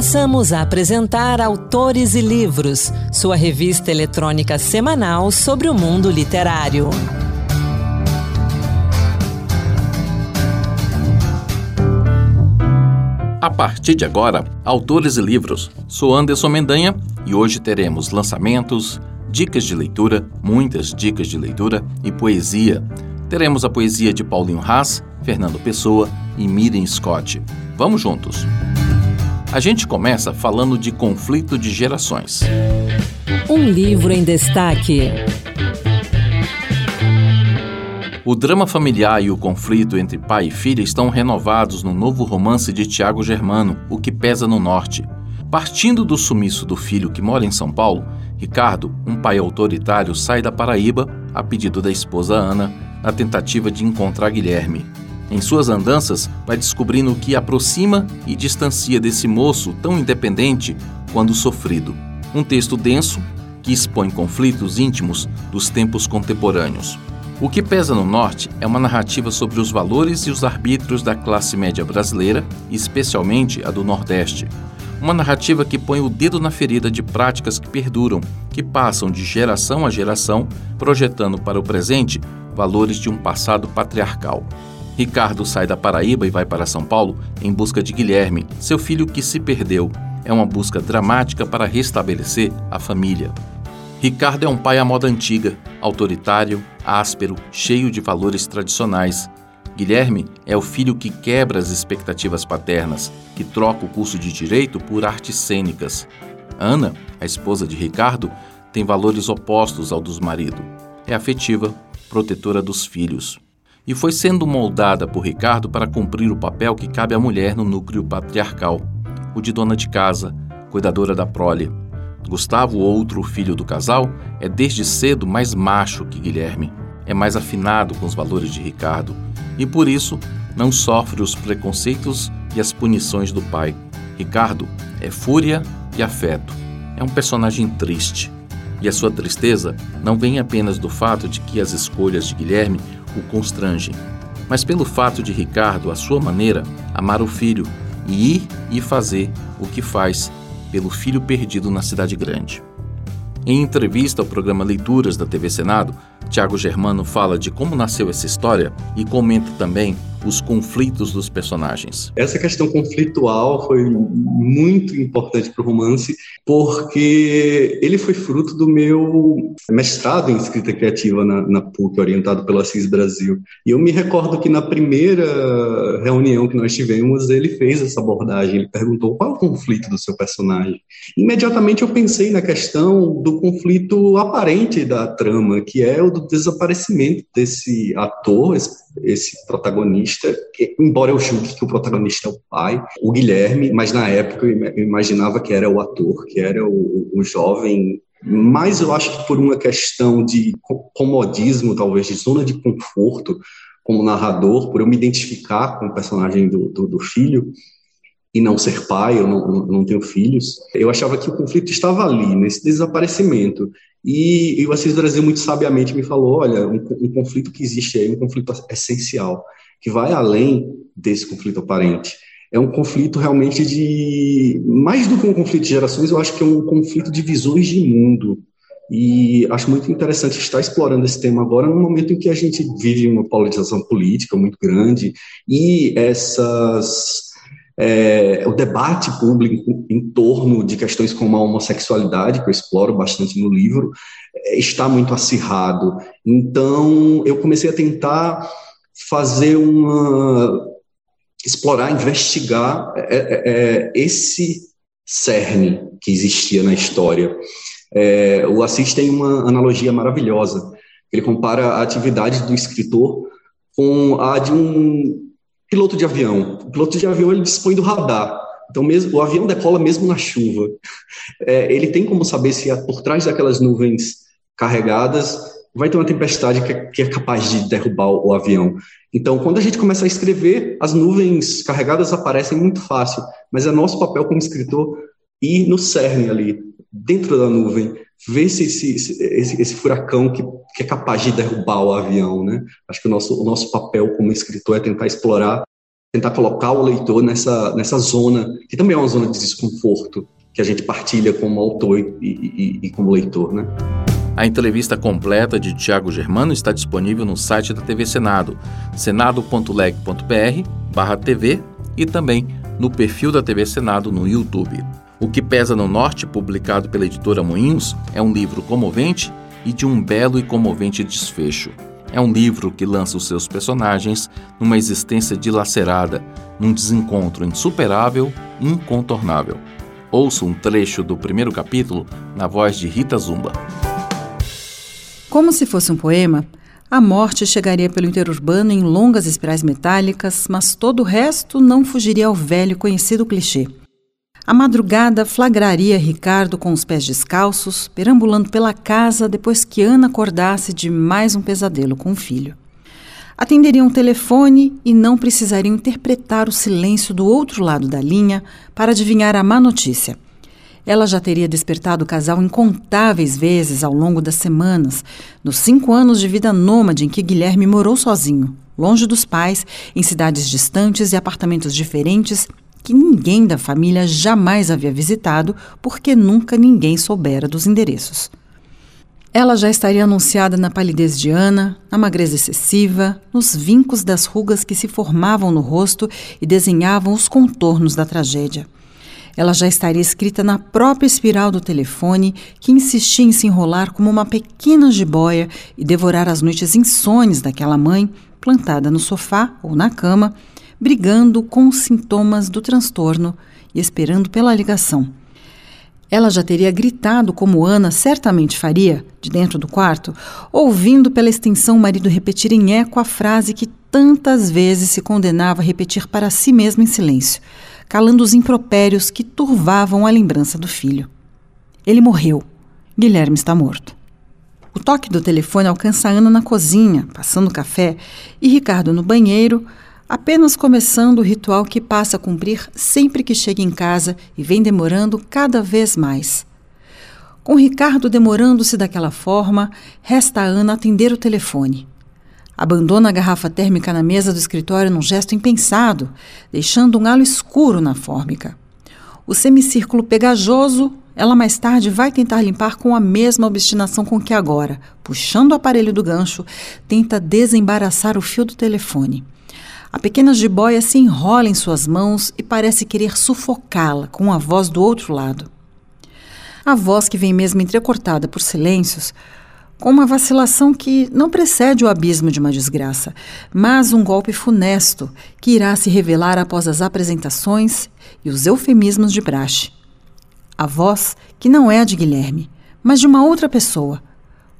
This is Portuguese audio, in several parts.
Passamos a apresentar Autores e Livros, sua revista eletrônica semanal sobre o mundo literário. A partir de agora, Autores e Livros. Sou Anderson Mendanha e hoje teremos lançamentos, dicas de leitura, muitas dicas de leitura e poesia. Teremos a poesia de Paulinho Haas, Fernando Pessoa e Miriam Scott. Vamos juntos! A gente começa falando de conflito de gerações. Um livro em destaque. O drama familiar e o conflito entre pai e filha estão renovados no novo romance de Tiago Germano, O que Pesa no Norte. Partindo do sumiço do filho que mora em São Paulo, Ricardo, um pai autoritário, sai da Paraíba, a pedido da esposa Ana, na tentativa de encontrar Guilherme, em suas andanças, vai descobrindo o que aproxima e distancia desse moço tão independente quando sofrido. Um texto denso que expõe conflitos íntimos dos tempos contemporâneos. O que pesa no Norte é uma narrativa sobre os valores e os arbítrios da classe média brasileira, especialmente a do Nordeste. Uma narrativa que põe o dedo na ferida de práticas que perduram, que passam de geração a geração, projetando para o presente valores de um passado patriarcal. Ricardo sai da Paraíba e vai para São Paulo em busca de Guilherme, seu filho que se perdeu. É uma busca dramática para restabelecer a família. Ricardo é um pai à moda antiga, autoritário, áspero, cheio de valores tradicionais. Guilherme é o filho que quebra as expectativas paternas, que troca o curso de direito por artes cênicas. Ana, a esposa de Ricardo, tem valores opostos ao dos marido. É afetiva, protetora dos filhos e foi sendo moldada por Ricardo para cumprir o papel que cabe à mulher no núcleo patriarcal, o de dona de casa, cuidadora da prole. Gustavo, outro filho do casal, é desde cedo mais macho que Guilherme, é mais afinado com os valores de Ricardo e por isso não sofre os preconceitos e as punições do pai. Ricardo é fúria e afeto. É um personagem triste. E a sua tristeza não vem apenas do fato de que as escolhas de Guilherme o constrangem, mas pelo fato de Ricardo, à sua maneira, amar o filho e ir e fazer o que faz pelo filho perdido na cidade grande. Em entrevista ao programa Leituras da TV Senado, Tiago Germano fala de como nasceu essa história e comenta também os conflitos dos personagens. Essa questão conflitual foi muito importante para o romance, porque ele foi fruto do meu mestrado em escrita criativa na, na PUC, orientado pelo Assis Brasil. E eu me recordo que na primeira reunião que nós tivemos, ele fez essa abordagem. Ele perguntou qual é o conflito do seu personagem. Imediatamente eu pensei na questão do conflito aparente da trama, que é o do desaparecimento desse ator, esse, esse protagonista que, embora eu julgue que o protagonista é o pai, o Guilherme, mas na época eu imaginava que era o ator, que era o, o jovem. Mas eu acho que por uma questão de comodismo, talvez, de zona de conforto como narrador, por eu me identificar com o personagem do, do, do filho e não ser pai, eu não, não, tenho filhos, eu achava que o conflito estava ali, nesse desaparecimento. E, e o Assis Brasil muito sabiamente me falou, olha, um, um conflito que existe aí, um conflito essencial, que vai além desse conflito aparente. É um conflito realmente de. Mais do que um conflito de gerações, eu acho que é um conflito de visões de mundo. E acho muito interessante estar explorando esse tema agora, no momento em que a gente vive uma polarização política muito grande e essas. É, o debate público em torno de questões como a homossexualidade, que eu exploro bastante no livro, é, está muito acirrado. Então, eu comecei a tentar fazer uma explorar, investigar é, é, é, esse cerne que existia na história. É, o Assis tem uma analogia maravilhosa. Ele compara a atividade do escritor com a de um piloto de avião. O piloto de avião ele dispõe do radar. Então, mesmo, o avião decola mesmo na chuva. É, ele tem como saber se por trás daquelas nuvens carregadas vai ter uma tempestade que é, que é capaz de derrubar o avião. Então, quando a gente começa a escrever, as nuvens carregadas aparecem muito fácil, mas é nosso papel como escritor ir no cerne ali, dentro da nuvem, ver se esse, esse, esse furacão que, que, é capaz de derrubar o avião, né? Acho que o nosso, o nosso papel como escritor é tentar explorar tentar colocar o leitor nessa, nessa zona, que também é uma zona de desconforto, que a gente partilha como autor e, e, e como leitor, né? A entrevista completa de Tiago Germano está disponível no site da TV Senado, senado.leg.br/tv e também no perfil da TV Senado no YouTube. O que pesa no norte, publicado pela editora Moinhos, é um livro comovente e de um belo e comovente desfecho. É um livro que lança os seus personagens numa existência dilacerada, num desencontro insuperável e incontornável. Ouça um trecho do primeiro capítulo na voz de Rita Zumba. Como se fosse um poema, a morte chegaria pelo interurbano em longas espirais metálicas, mas todo o resto não fugiria ao velho conhecido clichê. A madrugada flagraria Ricardo com os pés descalços, perambulando pela casa depois que Ana acordasse de mais um pesadelo com o filho. Atenderiam um telefone e não precisariam interpretar o silêncio do outro lado da linha para adivinhar a má notícia. Ela já teria despertado o casal incontáveis vezes ao longo das semanas, nos cinco anos de vida nômade em que Guilherme morou sozinho, longe dos pais, em cidades distantes e apartamentos diferentes que ninguém da família jamais havia visitado porque nunca ninguém soubera dos endereços. Ela já estaria anunciada na palidez de Ana, na magreza excessiva, nos vincos das rugas que se formavam no rosto e desenhavam os contornos da tragédia. Ela já estaria escrita na própria espiral do telefone que insistia em se enrolar como uma pequena jiboia e devorar as noites insones daquela mãe, plantada no sofá ou na cama, brigando com sintomas do transtorno e esperando pela ligação. Ela já teria gritado como Ana certamente faria, de dentro do quarto, ouvindo pela extensão o marido repetir em eco a frase que tantas vezes se condenava a repetir para si mesmo em silêncio, calando os impropérios que turvavam a lembrança do filho. Ele morreu. Guilherme está morto. O toque do telefone alcança Ana na cozinha, passando café, e Ricardo no banheiro, apenas começando o ritual que passa a cumprir sempre que chega em casa e vem demorando cada vez mais. Com Ricardo demorando-se daquela forma, resta a Ana atender o telefone. Abandona a garrafa térmica na mesa do escritório num gesto impensado, deixando um halo escuro na fórmica. O semicírculo pegajoso, ela mais tarde vai tentar limpar com a mesma obstinação com que agora, puxando o aparelho do gancho, tenta desembaraçar o fio do telefone. A pequena jiboia se enrola em suas mãos e parece querer sufocá-la com a voz do outro lado. A voz que vem mesmo entrecortada por silêncios, com uma vacilação que não precede o abismo de uma desgraça, mas um golpe funesto que irá se revelar após as apresentações e os eufemismos de Brache. A voz que não é a de Guilherme, mas de uma outra pessoa,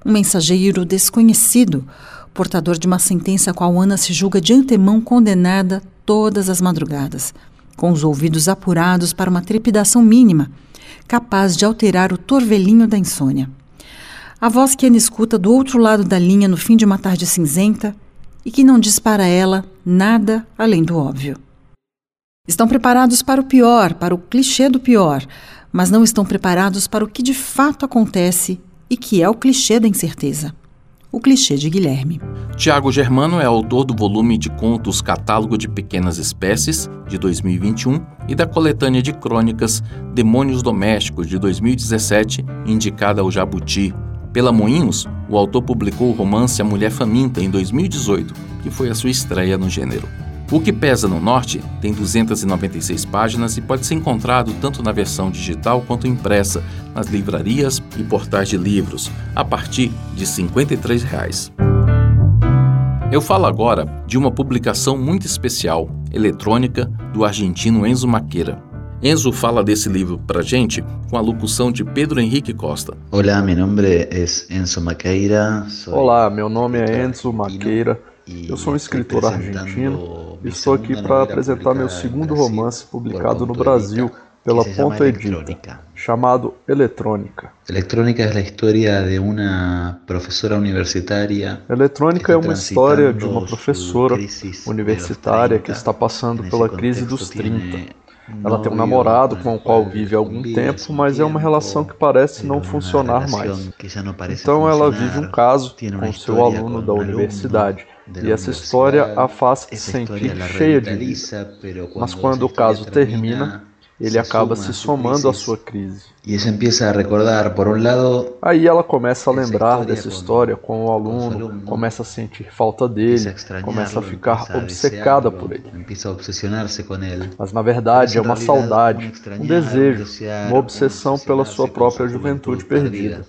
um mensageiro desconhecido, portador de uma sentença a qual Ana se julga de antemão condenada todas as madrugadas, com os ouvidos apurados para uma trepidação mínima, capaz de alterar o torvelinho da insônia. A voz que Ana escuta do outro lado da linha no fim de uma tarde cinzenta e que não diz para ela nada além do óbvio. Estão preparados para o pior, para o clichê do pior, mas não estão preparados para o que de fato acontece e que é o clichê da incerteza o clichê de Guilherme. Tiago Germano é autor do volume de contos Catálogo de Pequenas Espécies, de 2021, e da coletânea de crônicas Demônios Domésticos, de 2017, indicada ao Jabuti. Pela Moinhos, o autor publicou o romance A Mulher Faminta, em 2018, que foi a sua estreia no gênero. O que pesa no norte tem 296 páginas e pode ser encontrado tanto na versão digital quanto impressa nas livrarias e portais de livros, a partir de 53 reais. Eu falo agora de uma publicação muito especial, eletrônica, do argentino Enzo Maqueira. Enzo fala desse livro para gente com a locução de Pedro Henrique Costa. Olá, meu nome é Enzo Maqueira. Olá, meu nome é Enzo Maqueira. Eu sou um escritor argentino e estou aqui para apresentar meu segundo romance publicado no Brasil pela Ponta Edita, chamado Eletrônica. Eletrônica é a história de uma professora universitária. Eletrônica é uma história de uma professora universitária que está passando pela crise dos 30 Ela tem um namorado com o qual vive há algum tempo, mas é uma relação que parece não funcionar mais. Então ela vive um caso com seu aluno da universidade. E essa história a faz se sentir cheia de vida. Mas quando o caso termina, ele acaba se somando à sua crise. Aí ela começa a lembrar dessa história com o aluno, começa a sentir falta dele, começa a ficar obcecada por ele. Mas na verdade é uma saudade, um desejo, uma obsessão pela sua própria juventude perdida.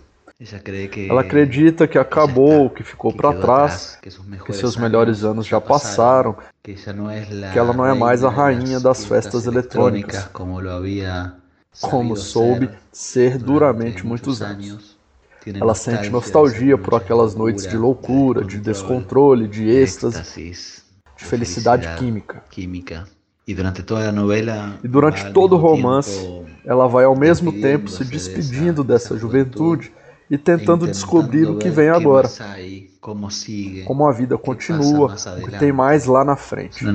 Ela acredita que acabou, que ficou para trás, que seus melhores anos já passaram, que ela não é mais a rainha das festas eletrônicas, como soube ser duramente muitos anos. Ela sente nostalgia por aquelas noites de loucura, de descontrole, de êxtase, de felicidade química. E durante todo o romance, ela vai ao mesmo tempo se despedindo dessa juventude e tentando descobrir o que vem agora, como a vida continua, o que tem mais lá na frente.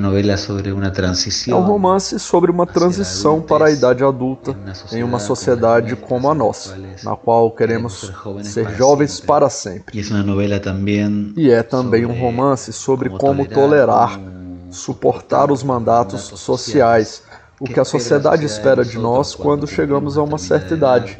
É um romance sobre uma transição para a idade adulta em uma sociedade como a nossa, na qual queremos ser jovens para sempre. E é também um romance sobre como tolerar, suportar os mandatos sociais o que a sociedade espera de nós quando chegamos a uma certa idade,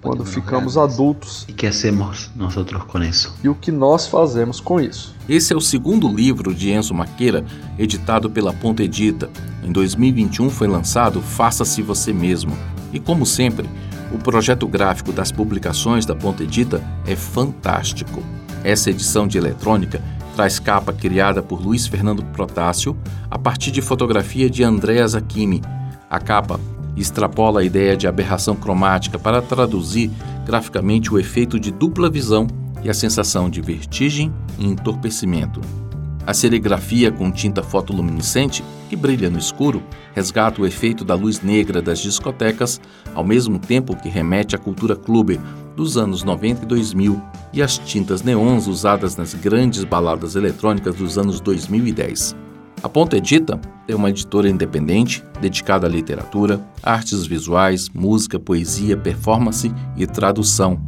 quando ficamos adultos. E que hacemos nós com isso? E o que nós fazemos com isso? Esse é o segundo livro de Enzo Maqueira, editado pela Ponta Edita. Em 2021 foi lançado Faça-se Você Mesmo. E como sempre, o projeto gráfico das publicações da Ponta Edita é fantástico. Essa edição de eletrônica traz capa criada por Luiz Fernando Protásio a partir de fotografia de Andrea Zacchini. A capa extrapola a ideia de aberração cromática para traduzir graficamente o efeito de dupla visão e a sensação de vertigem e entorpecimento. A serigrafia com tinta fotoluminescente, que brilha no escuro, resgata o efeito da luz negra das discotecas, ao mesmo tempo que remete à cultura clube dos anos 90 e 2000 e às tintas neons usadas nas grandes baladas eletrônicas dos anos 2010. A Ponta Edita é uma editora independente dedicada à literatura, artes visuais, música, poesia, performance e tradução,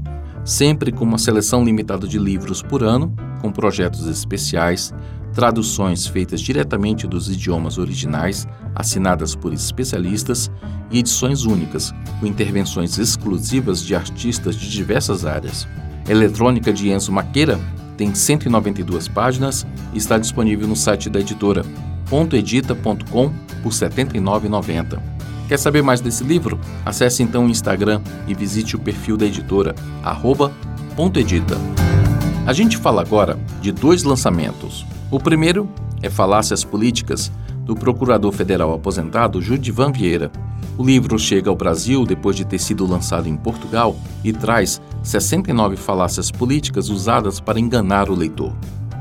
sempre com uma seleção limitada de livros por ano, com projetos especiais, traduções feitas diretamente dos idiomas originais, assinadas por especialistas, e edições únicas, com intervenções exclusivas de artistas de diversas áreas. Eletrônica de Enzo Maqueira tem 192 páginas e está disponível no site da editora pontoedita.com por R$ 79,90. Quer saber mais desse livro? Acesse então o Instagram e visite o perfil da editora, pontoedita. A gente fala agora de dois lançamentos. O primeiro é Falácias Políticas, do procurador federal aposentado Judivan Vieira. O livro chega ao Brasil depois de ter sido lançado em Portugal e traz 69 falácias políticas usadas para enganar o leitor.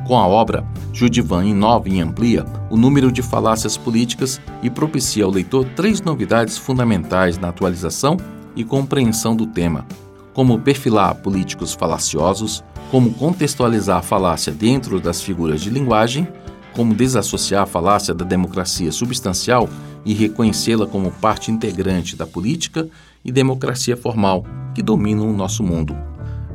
Com a obra, Judivan inova e amplia o número de falácias políticas e propicia ao leitor três novidades fundamentais na atualização e compreensão do tema, como perfilar políticos falaciosos, como contextualizar a falácia dentro das figuras de linguagem, como desassociar a falácia da democracia substancial e reconhecê-la como parte integrante da política e democracia formal que dominam o nosso mundo.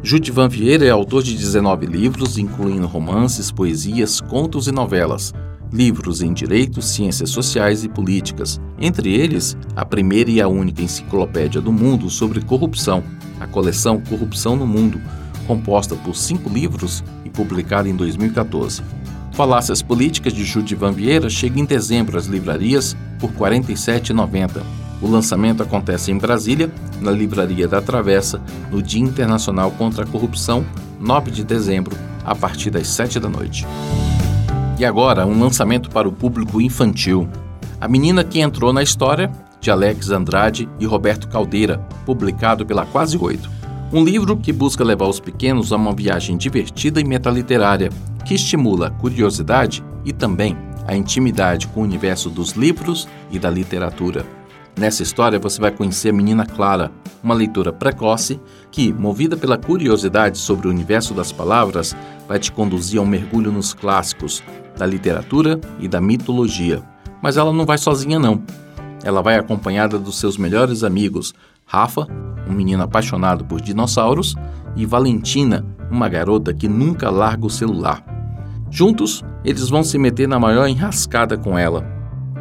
Judivan Vieira é autor de 19 livros, incluindo romances, poesias, contos e novelas, livros em direito, ciências sociais e políticas, entre eles a primeira e a única enciclopédia do mundo sobre corrupção, a coleção Corrupção no Mundo, composta por cinco livros e publicada em 2014. Falácias Políticas de Judivan Vieira chega em dezembro às livrarias por R$ 47,90. O lançamento acontece em Brasília, na Livraria da Travessa, no Dia Internacional contra a Corrupção, 9 de dezembro, a partir das 7 da noite. E agora, um lançamento para o público infantil. A Menina que Entrou na História, de Alex Andrade e Roberto Caldeira, publicado pela Quase Oito. Um livro que busca levar os pequenos a uma viagem divertida e metaliterária, que estimula a curiosidade e também a intimidade com o universo dos livros e da literatura. Nessa história você vai conhecer a menina Clara, uma leitora precoce que, movida pela curiosidade sobre o universo das palavras, vai te conduzir a um mergulho nos clássicos da literatura e da mitologia. Mas ela não vai sozinha não. ela vai acompanhada dos seus melhores amigos, Rafa, um menino apaixonado por dinossauros, e Valentina, uma garota que nunca larga o celular. Juntos, eles vão se meter na maior enrascada com ela.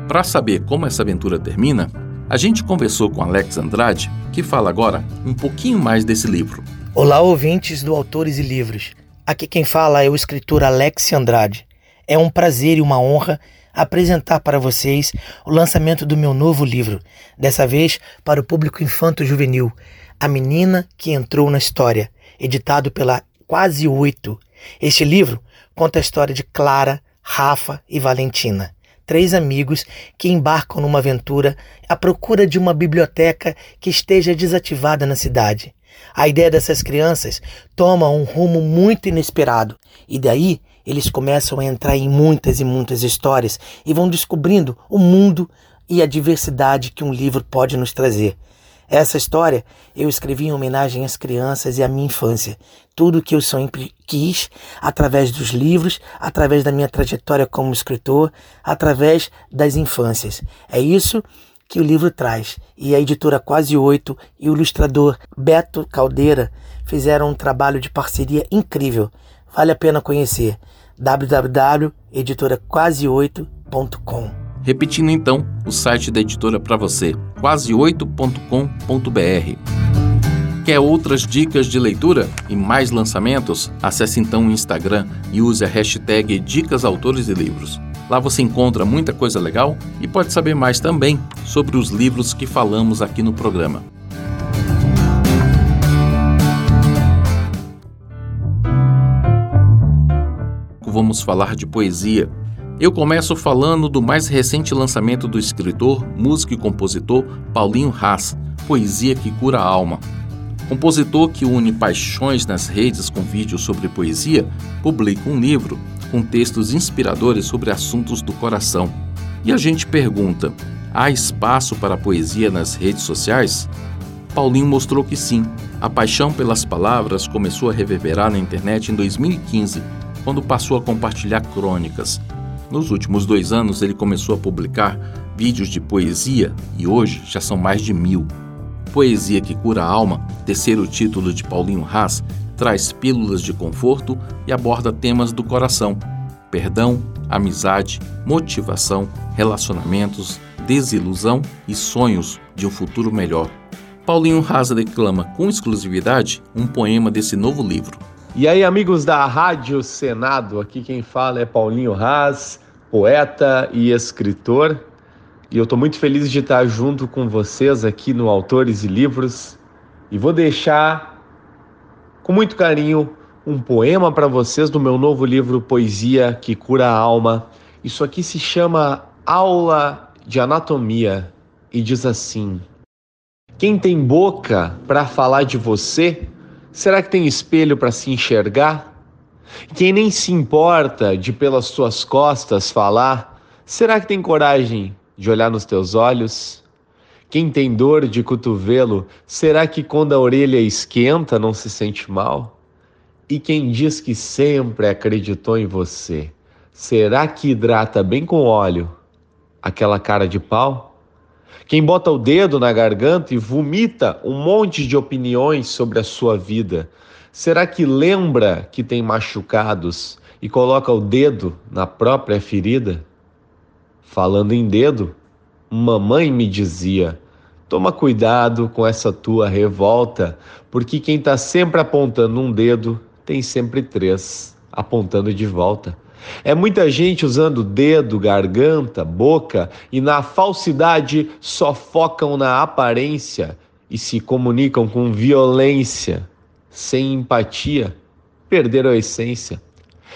Para saber como essa aventura termina, a gente conversou com Alex Andrade, que fala agora um pouquinho mais desse livro. Olá, ouvintes do Autores e Livros. Aqui quem fala é o escritor Alex Andrade. É um prazer e uma honra apresentar para vocês o lançamento do meu novo livro, dessa vez para o público infanto-juvenil, A Menina que Entrou na História, editado pela Quase Oito. Este livro conta a história de Clara, Rafa e Valentina, três amigos que embarcam numa aventura à procura de uma biblioteca que esteja desativada na cidade. A ideia dessas crianças toma um rumo muito inesperado, e daí eles começam a entrar em muitas e muitas histórias e vão descobrindo o mundo e a diversidade que um livro pode nos trazer. Essa história eu escrevi em homenagem às crianças e à minha infância. Tudo que eu sempre quis, através dos livros, através da minha trajetória como escritor, através das infâncias. É isso que o livro traz. E a editora Quase Oito e o ilustrador Beto Caldeira fizeram um trabalho de parceria incrível. Vale a pena conhecer www.editoraquase8.com. Repetindo então o site da editora para você, quase8.com.br. Quer outras dicas de leitura e mais lançamentos? Acesse então o Instagram e use a hashtag Dicas Autores e Livros. Lá você encontra muita coisa legal e pode saber mais também sobre os livros que falamos aqui no programa. Vamos falar de poesia. Eu começo falando do mais recente lançamento do escritor, músico e compositor Paulinho Haas, Poesia que Cura a Alma. Compositor que une paixões nas redes com vídeos sobre poesia, publica um livro com textos inspiradores sobre assuntos do coração. E a gente pergunta: há espaço para poesia nas redes sociais? Paulinho mostrou que sim. A paixão pelas palavras começou a reverberar na internet em 2015 quando passou a compartilhar crônicas. Nos últimos dois anos, ele começou a publicar vídeos de poesia e hoje já são mais de mil. Poesia que Cura a Alma, terceiro título de Paulinho Haas, traz pílulas de conforto e aborda temas do coração: perdão, amizade, motivação, relacionamentos, desilusão e sonhos de um futuro melhor. Paulinho Haas declama com exclusividade um poema desse novo livro, e aí, amigos da Rádio Senado, aqui quem fala é Paulinho Haas, poeta e escritor. E eu estou muito feliz de estar junto com vocês aqui no Autores e Livros. E vou deixar com muito carinho um poema para vocês do meu novo livro Poesia que Cura a Alma. Isso aqui se chama Aula de Anatomia e diz assim: Quem tem boca para falar de você, Será que tem espelho para se enxergar? Quem nem se importa de pelas suas costas falar, será que tem coragem de olhar nos teus olhos? Quem tem dor de cotovelo, será que quando a orelha esquenta não se sente mal? E quem diz que sempre acreditou em você, será que hidrata bem com óleo aquela cara de pau? Quem bota o dedo na garganta e vomita um monte de opiniões sobre a sua vida, será que lembra que tem machucados e coloca o dedo na própria ferida? Falando em dedo, mamãe me dizia: toma cuidado com essa tua revolta, porque quem está sempre apontando um dedo tem sempre três apontando de volta. É muita gente usando dedo, garganta, boca e na falsidade só focam na aparência e se comunicam com violência, sem empatia, perderam a essência.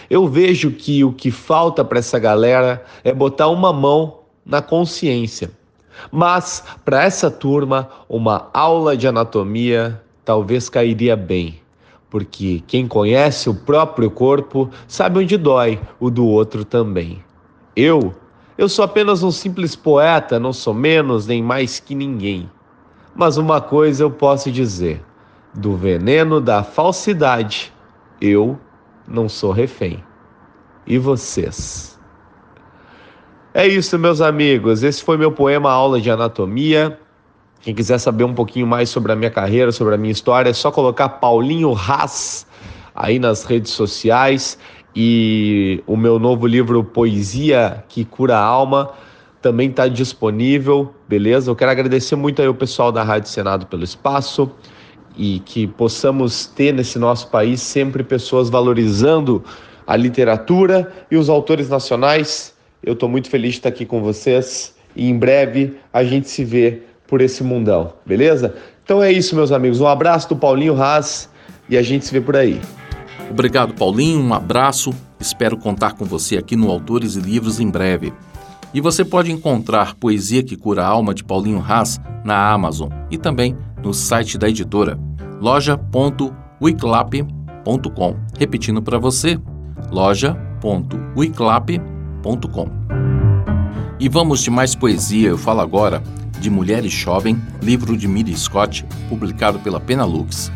Eu vejo que o que falta para essa galera é botar uma mão na consciência. Mas para essa turma, uma aula de anatomia talvez cairia bem porque quem conhece o próprio corpo sabe onde dói o do outro também. Eu, eu sou apenas um simples poeta, não sou menos nem mais que ninguém. Mas uma coisa eu posso dizer: do veneno da falsidade, eu não sou refém. E vocês? É isso, meus amigos. Esse foi meu poema Aula de Anatomia. Quem quiser saber um pouquinho mais sobre a minha carreira, sobre a minha história, é só colocar Paulinho Haas aí nas redes sociais e o meu novo livro Poesia que Cura a Alma também está disponível, beleza? Eu quero agradecer muito aí o pessoal da Rádio Senado pelo espaço e que possamos ter nesse nosso país sempre pessoas valorizando a literatura e os autores nacionais. Eu estou muito feliz de estar aqui com vocês e em breve a gente se vê por esse mundão, beleza? Então é isso, meus amigos. Um abraço do Paulinho Haas e a gente se vê por aí. Obrigado, Paulinho. Um abraço. Espero contar com você aqui no Autores e Livros em breve. E você pode encontrar Poesia que Cura a Alma de Paulinho Haas na Amazon e também no site da editora loja.wiclap.com. Repetindo para você, loja.wiclap.com. E vamos de mais poesia. Eu falo agora de Mulheres Chovem, livro de Miri Scott, publicado pela Penalux.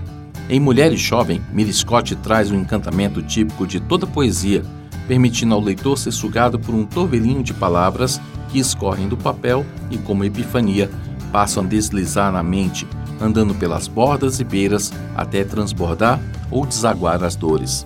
Em Mulheres Chovem, Miri Scott traz o encantamento típico de toda poesia, permitindo ao leitor ser sugado por um torvelinho de palavras que escorrem do papel e, como epifania, passam a deslizar na mente, andando pelas bordas e beiras até transbordar ou desaguar as dores.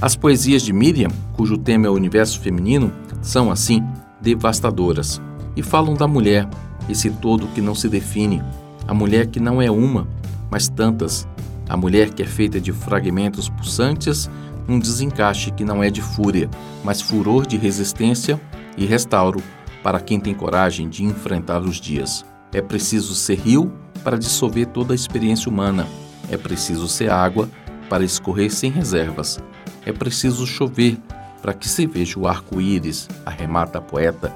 As poesias de Miriam, cujo tema é o universo feminino, são assim devastadoras e falam da mulher, esse todo que não se define, a mulher que não é uma, mas tantas, a mulher que é feita de fragmentos pulsantes, um desencaixe que não é de fúria, mas furor de resistência e restauro para quem tem coragem de enfrentar os dias. É preciso ser rio para dissolver toda a experiência humana. É preciso ser água para escorrer sem reservas. É preciso chover para que se veja o arco-íris, arremata a poeta,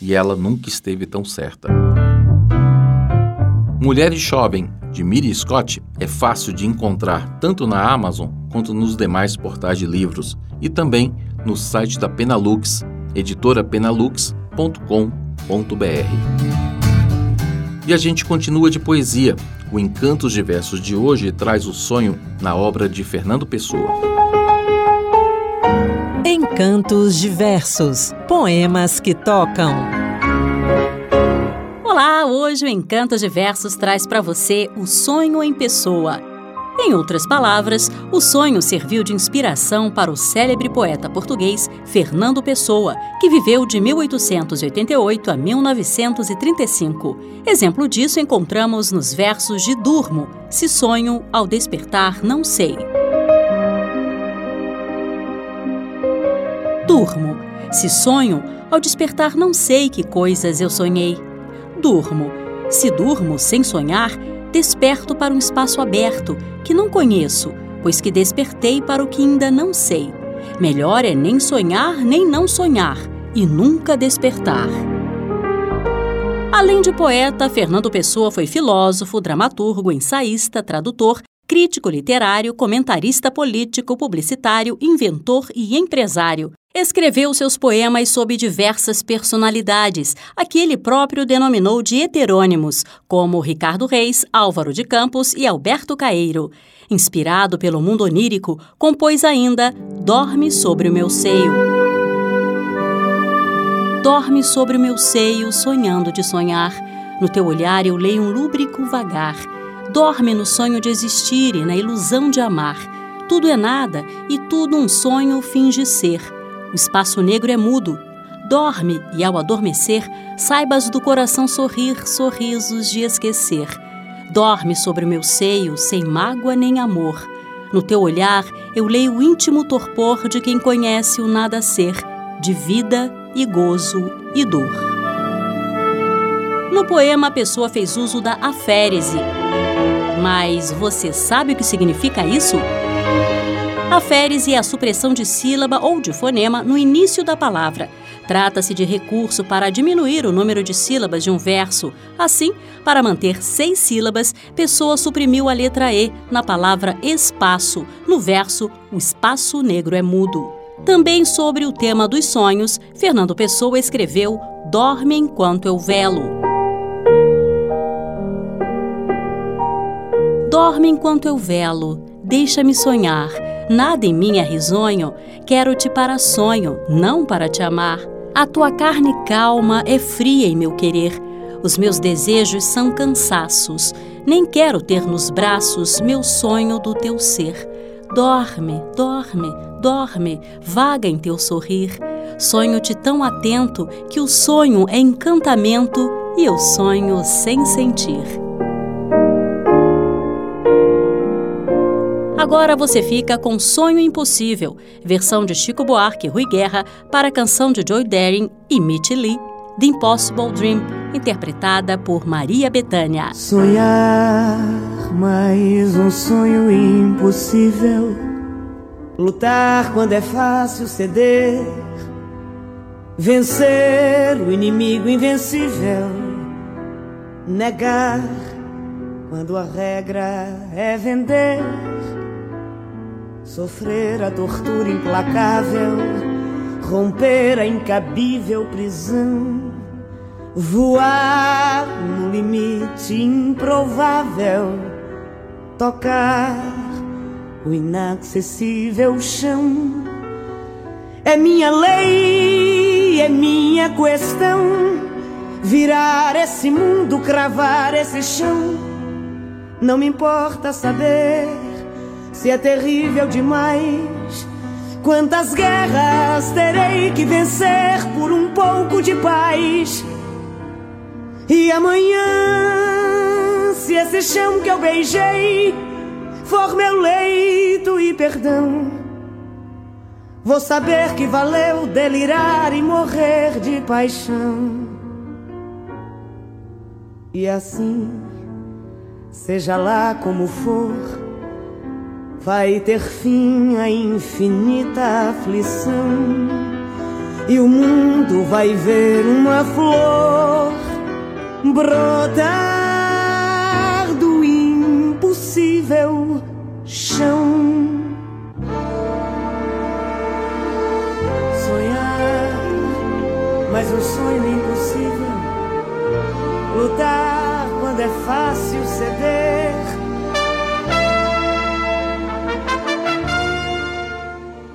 e ela nunca esteve tão certa. Mulheres Chovem, de Miri Scott, é fácil de encontrar tanto na Amazon quanto nos demais portais de livros e também no site da Penalux, editorapenalux.com.br. E a gente continua de poesia. O Encantos de Versos de hoje traz o sonho na obra de Fernando Pessoa. Encantos Diversos Poemas que tocam. Olá, hoje o Encantos Diversos traz para você o sonho em pessoa. Em outras palavras, o sonho serviu de inspiração para o célebre poeta português Fernando Pessoa, que viveu de 1888 a 1935. Exemplo disso encontramos nos versos de Durmo: Se sonho, ao despertar, não sei. Durmo. Se sonho, ao despertar não sei que coisas eu sonhei. Durmo. Se durmo sem sonhar, desperto para um espaço aberto que não conheço, pois que despertei para o que ainda não sei. Melhor é nem sonhar nem não sonhar, e nunca despertar. Além de poeta, Fernando Pessoa foi filósofo, dramaturgo, ensaísta, tradutor, crítico literário, comentarista político, publicitário, inventor e empresário. Escreveu seus poemas sob diversas personalidades, a que ele próprio denominou de heterônimos, como Ricardo Reis, Álvaro de Campos e Alberto Caeiro. Inspirado pelo mundo onírico, compôs ainda Dorme sobre o meu seio. Dorme sobre o meu seio, sonhando de sonhar. No teu olhar eu leio um lúbrico vagar. Dorme no sonho de existir e na ilusão de amar. Tudo é nada e tudo um sonho finge ser. O espaço negro é mudo. Dorme e, ao adormecer, saibas do coração sorrir sorrisos de esquecer. Dorme sobre o meu seio, sem mágoa nem amor. No teu olhar, eu leio o íntimo torpor de quem conhece o nada ser, de vida e gozo e dor. No poema, a pessoa fez uso da aférese. Mas você sabe o que significa isso? A férese é a supressão de sílaba ou de fonema no início da palavra. Trata-se de recurso para diminuir o número de sílabas de um verso. Assim, para manter seis sílabas, Pessoa suprimiu a letra E na palavra espaço. No verso, o espaço negro é mudo. Também sobre o tema dos sonhos, Fernando Pessoa escreveu Dorme enquanto eu velo. Dorme enquanto eu velo, deixa-me sonhar Nada em mim é risonho, quero-te para sonho, não para te amar. A tua carne calma é fria em meu querer. Os meus desejos são cansaços. Nem quero ter nos braços meu sonho do teu ser. Dorme, dorme, dorme, vaga em teu sorrir. Sonho-te tão atento que o sonho é encantamento e eu sonho sem sentir. Agora você fica com Sonho Impossível, versão de Chico Buarque e Rui Guerra para a canção de Joy Daring e Mitch Lee, The Impossible Dream, interpretada por Maria Bethânia. Sonhar mais um sonho impossível. Lutar quando é fácil ceder. Vencer o inimigo invencível. Negar quando a regra é vender sofrer a tortura implacável, romper a incabível prisão, voar no limite improvável, tocar o inacessível chão. É minha lei, é minha questão. Virar esse mundo, cravar esse chão. Não me importa saber se é terrível demais. Quantas guerras terei que vencer por um pouco de paz? E amanhã, se esse chão que eu beijei for meu leito e perdão, vou saber que valeu delirar e morrer de paixão. E assim, seja lá como for vai ter fim a infinita aflição e o mundo vai ver uma flor brotar do impossível chão. Sonhar, mas um sonho impossível. Lutar quando é fácil ceder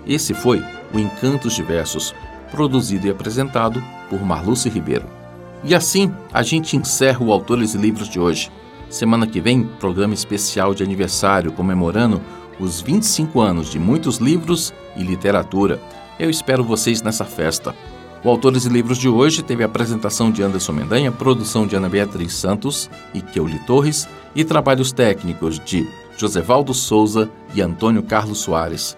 Esse foi o Encantos de Versos, produzido e apresentado por Marluce Ribeiro. E assim a gente encerra o Autores e Livros de hoje. Semana que vem, programa especial de aniversário comemorando os 25 anos de muitos livros e literatura. Eu espero vocês nessa festa. O Autores e Livros de hoje teve a apresentação de Anderson Mendanha, produção de Ana Beatriz Santos e Keuli Torres e trabalhos técnicos de Josevaldo Souza e Antônio Carlos Soares.